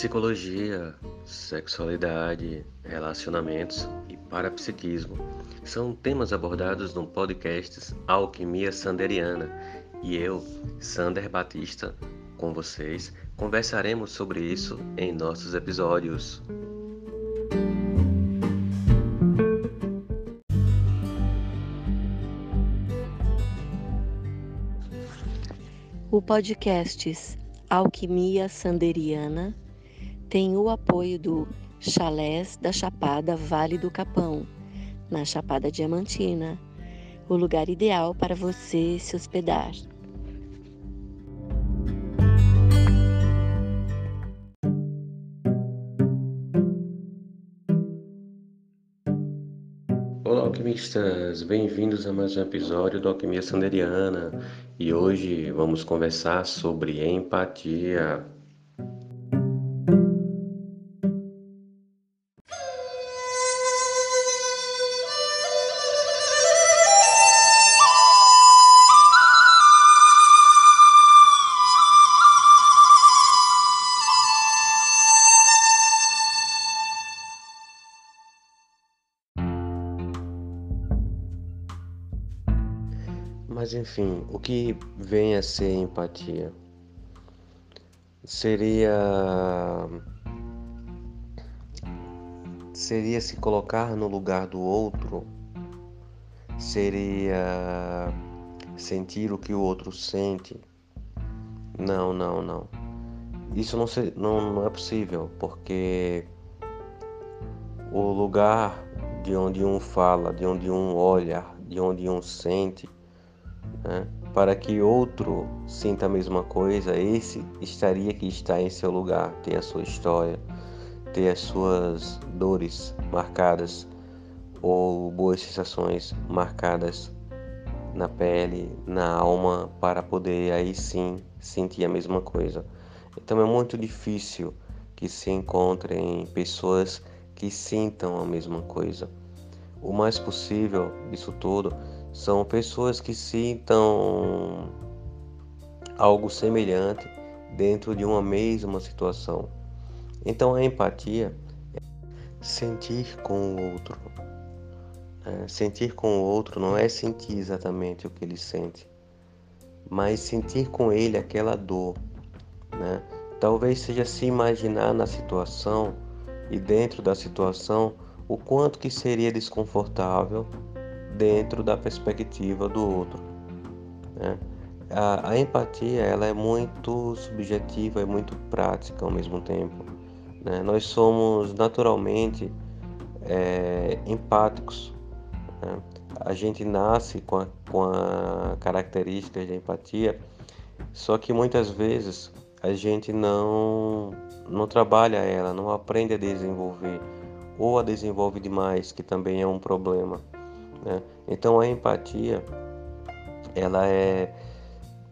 Psicologia, sexualidade, relacionamentos e parapsiquismo são temas abordados no podcast Alquimia Sanderiana e eu, Sander Batista, com vocês, conversaremos sobre isso em nossos episódios. O podcast Alquimia Sanderiana tem o apoio do Chalés da Chapada Vale do Capão, na Chapada Diamantina, o lugar ideal para você se hospedar. Olá, alquimistas! Bem-vindos a mais um episódio do Alquimia Sanderiana e hoje vamos conversar sobre empatia. Mas enfim, o que vem a ser empatia? Seria seria se colocar no lugar do outro, seria sentir o que o outro sente. Não, não, não. Isso não, se, não, não é possível, porque o lugar de onde um fala, de onde um olha, de onde um sente, né? para que outro sinta a mesma coisa, esse estaria que está em seu lugar, ter a sua história, ter as suas dores marcadas ou boas sensações marcadas na pele, na alma, para poder aí sim sentir a mesma coisa. Então é muito difícil que se encontrem pessoas que sintam a mesma coisa. O mais possível disso tudo são pessoas que sintam algo semelhante dentro de uma mesma situação. Então a empatia é sentir com o outro. É, sentir com o outro não é sentir exatamente o que ele sente, mas sentir com ele aquela dor. Né? Talvez seja se imaginar na situação e dentro da situação o quanto que seria desconfortável dentro da perspectiva do outro. Né? A, a, empatia ela é muito subjetiva e muito prática ao mesmo tempo. Né? Nós somos naturalmente é, empáticos. Né? A gente nasce com a, com a característica de empatia, só que muitas vezes a gente não, não trabalha ela, não aprende a desenvolver, ou a desenvolve demais, que também é um problema. Né? Então a empatia, ela é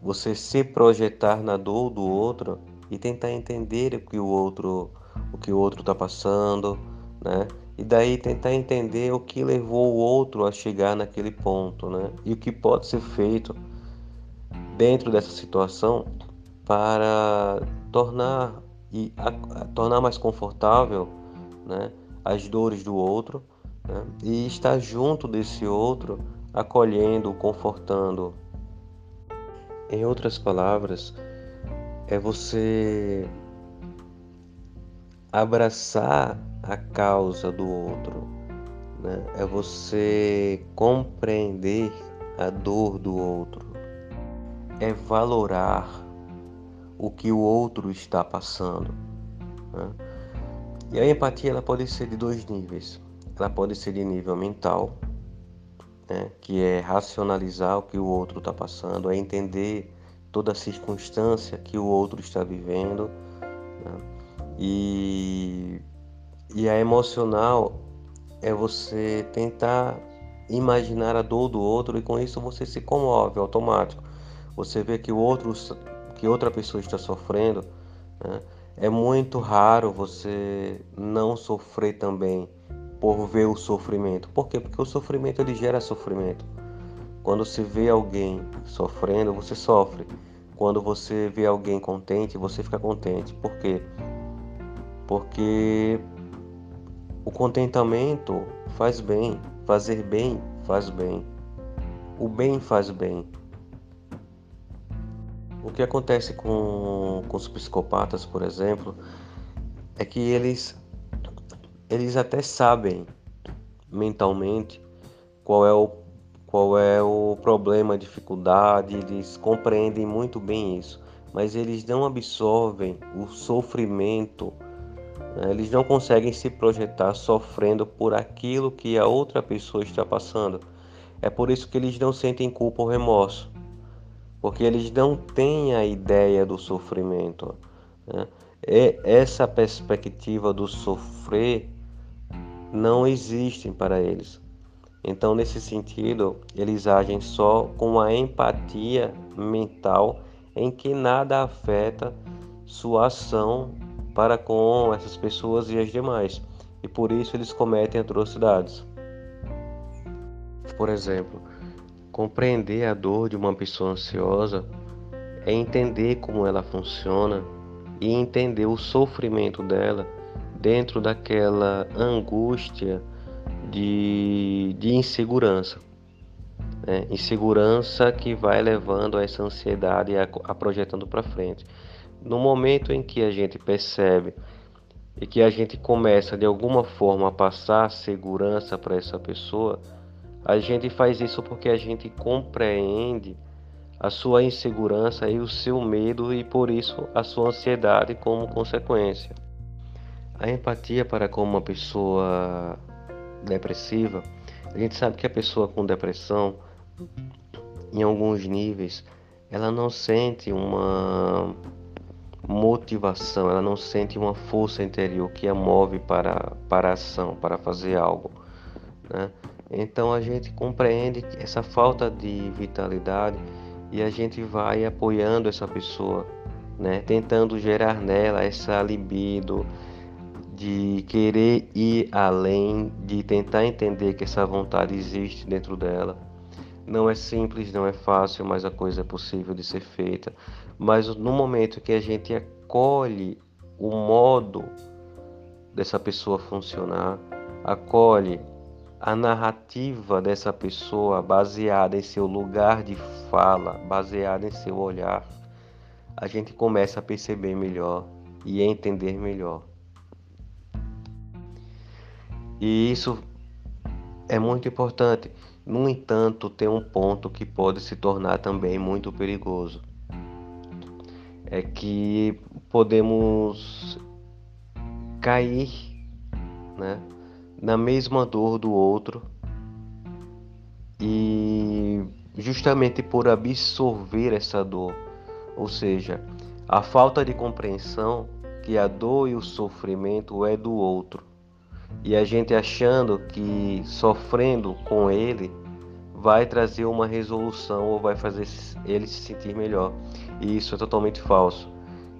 você se projetar na dor do outro e tentar entender o que o outro o que o outro está passando, né? E daí tentar entender o que levou o outro a chegar naquele ponto, né? E o que pode ser feito dentro dessa situação para tornar e a, a, tornar mais confortável, né? As dores do outro né? e estar junto desse outro, acolhendo, confortando. Em outras palavras, é você abraçar a causa do outro, né? é você compreender a dor do outro, é valorar o que o outro está passando. Né? E a empatia ela pode ser de dois níveis. Ela pode ser de nível mental, né, que é racionalizar o que o outro está passando, é entender toda a circunstância que o outro está vivendo. Né, e, e a emocional é você tentar imaginar a dor do outro e com isso você se comove automático. Você vê que o outro, que outra pessoa está sofrendo, né, é muito raro você não sofrer também por ver o sofrimento. Por quê? Porque o sofrimento ele gera sofrimento. Quando você vê alguém sofrendo, você sofre. Quando você vê alguém contente, você fica contente. Por quê? porque o contentamento faz bem, fazer bem faz bem, o bem faz bem. O que acontece com, com os psicopatas, por exemplo, é que eles, eles até sabem mentalmente qual é o qual é o problema, a dificuldade, eles compreendem muito bem isso, mas eles não absorvem o sofrimento, né? eles não conseguem se projetar sofrendo por aquilo que a outra pessoa está passando. É por isso que eles não sentem culpa ou remorso, porque eles não têm a ideia do sofrimento. Né? E essa perspectiva do sofrer não existe para eles. Então, nesse sentido, eles agem só com a empatia mental em que nada afeta sua ação para com essas pessoas e as demais, e por isso eles cometem atrocidades. Por exemplo, compreender a dor de uma pessoa ansiosa é entender como ela funciona e entender o sofrimento dela dentro daquela angústia de, de insegurança. Né? Insegurança que vai levando a essa ansiedade a, a projetando para frente. No momento em que a gente percebe e que a gente começa de alguma forma a passar segurança para essa pessoa, a gente faz isso porque a gente compreende a sua insegurança e o seu medo e por isso a sua ansiedade como consequência. A empatia para com uma pessoa depressiva, a gente sabe que a pessoa com depressão, em alguns níveis, ela não sente uma motivação, ela não sente uma força interior que a move para, para a ação, para fazer algo. Né? Então a gente compreende essa falta de vitalidade e a gente vai apoiando essa pessoa, né? tentando gerar nela essa libido, de querer ir além, de tentar entender que essa vontade existe dentro dela. Não é simples, não é fácil, mas a coisa é possível de ser feita. Mas no momento que a gente acolhe o modo dessa pessoa funcionar, acolhe a narrativa dessa pessoa baseada em seu lugar de fala, baseada em seu olhar, a gente começa a perceber melhor e a entender melhor. E isso é muito importante. No entanto, tem um ponto que pode se tornar também muito perigoso. É que podemos cair né, na mesma dor do outro e justamente por absorver essa dor, ou seja, a falta de compreensão que a dor e o sofrimento é do outro e a gente achando que sofrendo com ele vai trazer uma resolução ou vai fazer ele se sentir melhor. E isso é totalmente falso.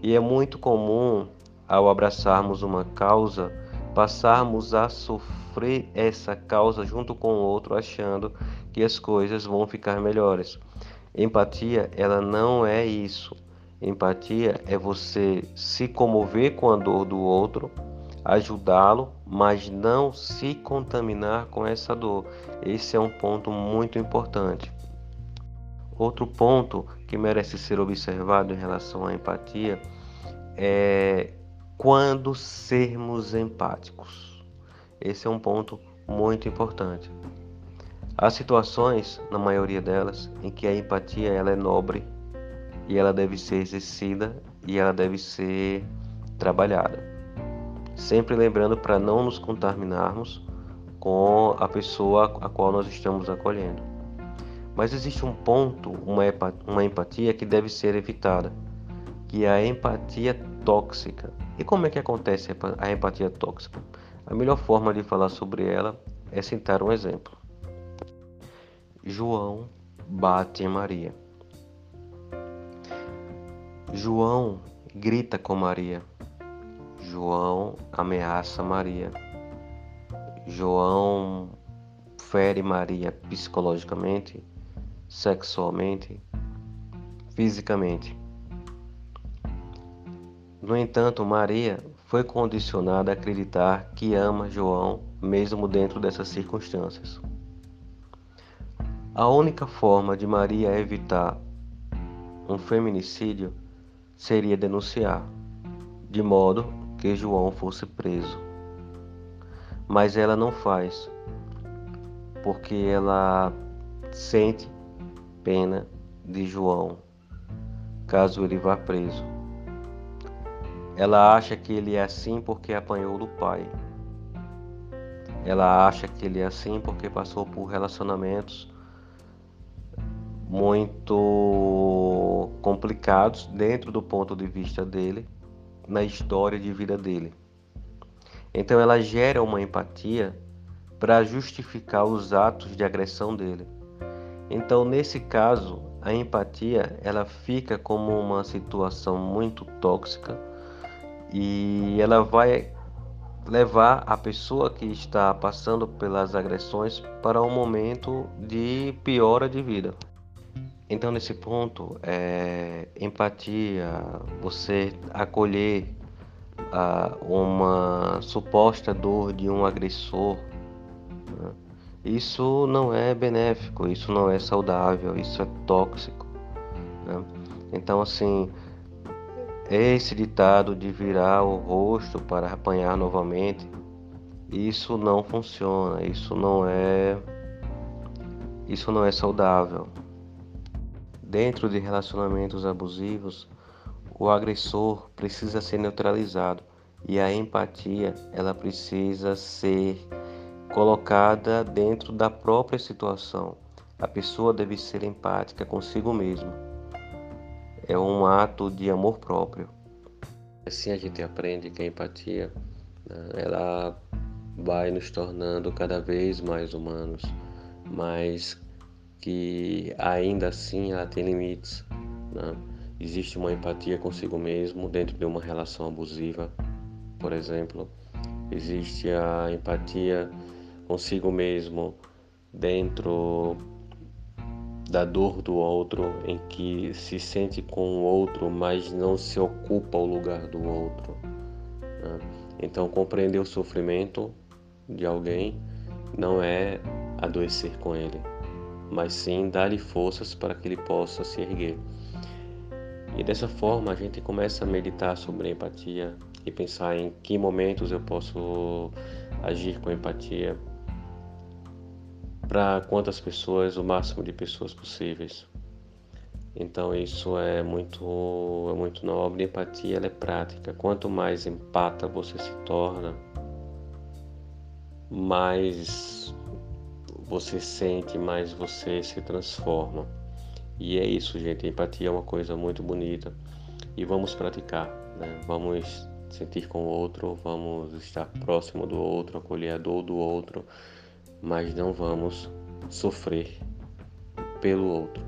E é muito comum, ao abraçarmos uma causa, passarmos a sofrer essa causa junto com o outro, achando que as coisas vão ficar melhores. Empatia, ela não é isso. Empatia é você se comover com a dor do outro ajudá-lo, mas não se contaminar com essa dor. Esse é um ponto muito importante. Outro ponto que merece ser observado em relação à empatia é quando sermos empáticos. Esse é um ponto muito importante. Há situações, na maioria delas, em que a empatia ela é nobre e ela deve ser exercida e ela deve ser trabalhada sempre lembrando para não nos contaminarmos com a pessoa a qual nós estamos acolhendo. Mas existe um ponto, uma empatia que deve ser evitada, que é a empatia tóxica. E como é que acontece a empatia tóxica? A melhor forma de falar sobre ela é citar um exemplo. João bate em Maria. João grita com Maria. João ameaça Maria. João fere Maria psicologicamente, sexualmente, fisicamente. No entanto, Maria foi condicionada a acreditar que ama João mesmo dentro dessas circunstâncias. A única forma de Maria evitar um feminicídio seria denunciar, de modo que João fosse preso. Mas ela não faz, porque ela sente pena de João, caso ele vá preso. Ela acha que ele é assim porque apanhou do pai. Ela acha que ele é assim porque passou por relacionamentos muito complicados dentro do ponto de vista dele, na história de vida dele. Então ela gera uma empatia para justificar os atos de agressão dele. Então nesse caso, a empatia ela fica como uma situação muito tóxica e ela vai levar a pessoa que está passando pelas agressões para um momento de piora de vida. Então, nesse ponto, é, empatia, você acolher a, uma suposta dor de um agressor, né? isso não é benéfico, isso não é saudável, isso é tóxico. Né? Então, assim, esse ditado de virar o rosto para apanhar novamente, isso não funciona, isso não é isso não é saudável. Dentro de relacionamentos abusivos, o agressor precisa ser neutralizado e a empatia ela precisa ser colocada dentro da própria situação. A pessoa deve ser empática consigo mesma. É um ato de amor próprio. Assim a gente aprende que a empatia né, ela vai nos tornando cada vez mais humanos, mais que ainda assim ela tem limites. Né? Existe uma empatia consigo mesmo dentro de uma relação abusiva, por exemplo. Existe a empatia consigo mesmo dentro da dor do outro, em que se sente com o outro, mas não se ocupa o lugar do outro. Né? Então, compreender o sofrimento de alguém não é adoecer com ele, mas sim dar-lhe forças para que ele possa se erguer. E dessa forma a gente começa a meditar sobre empatia e pensar em que momentos eu posso agir com empatia para quantas pessoas, o máximo de pessoas possíveis. Então isso é muito é muito nobre, empatia ela é prática. Quanto mais empata você se torna, mais você sente, mais você se transforma. E é isso, gente. Empatia é uma coisa muito bonita e vamos praticar, né? Vamos sentir com o outro, vamos estar próximo do outro, acolher a dor do outro, mas não vamos sofrer pelo outro.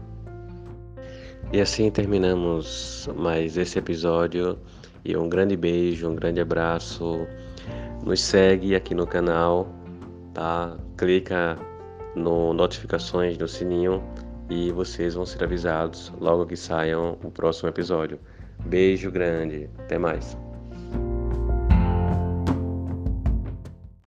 E assim terminamos mais esse episódio. E um grande beijo, um grande abraço. Nos segue aqui no canal, tá? Clica no notificações no sininho e vocês vão ser avisados logo que saiam o próximo episódio. Beijo grande, até mais.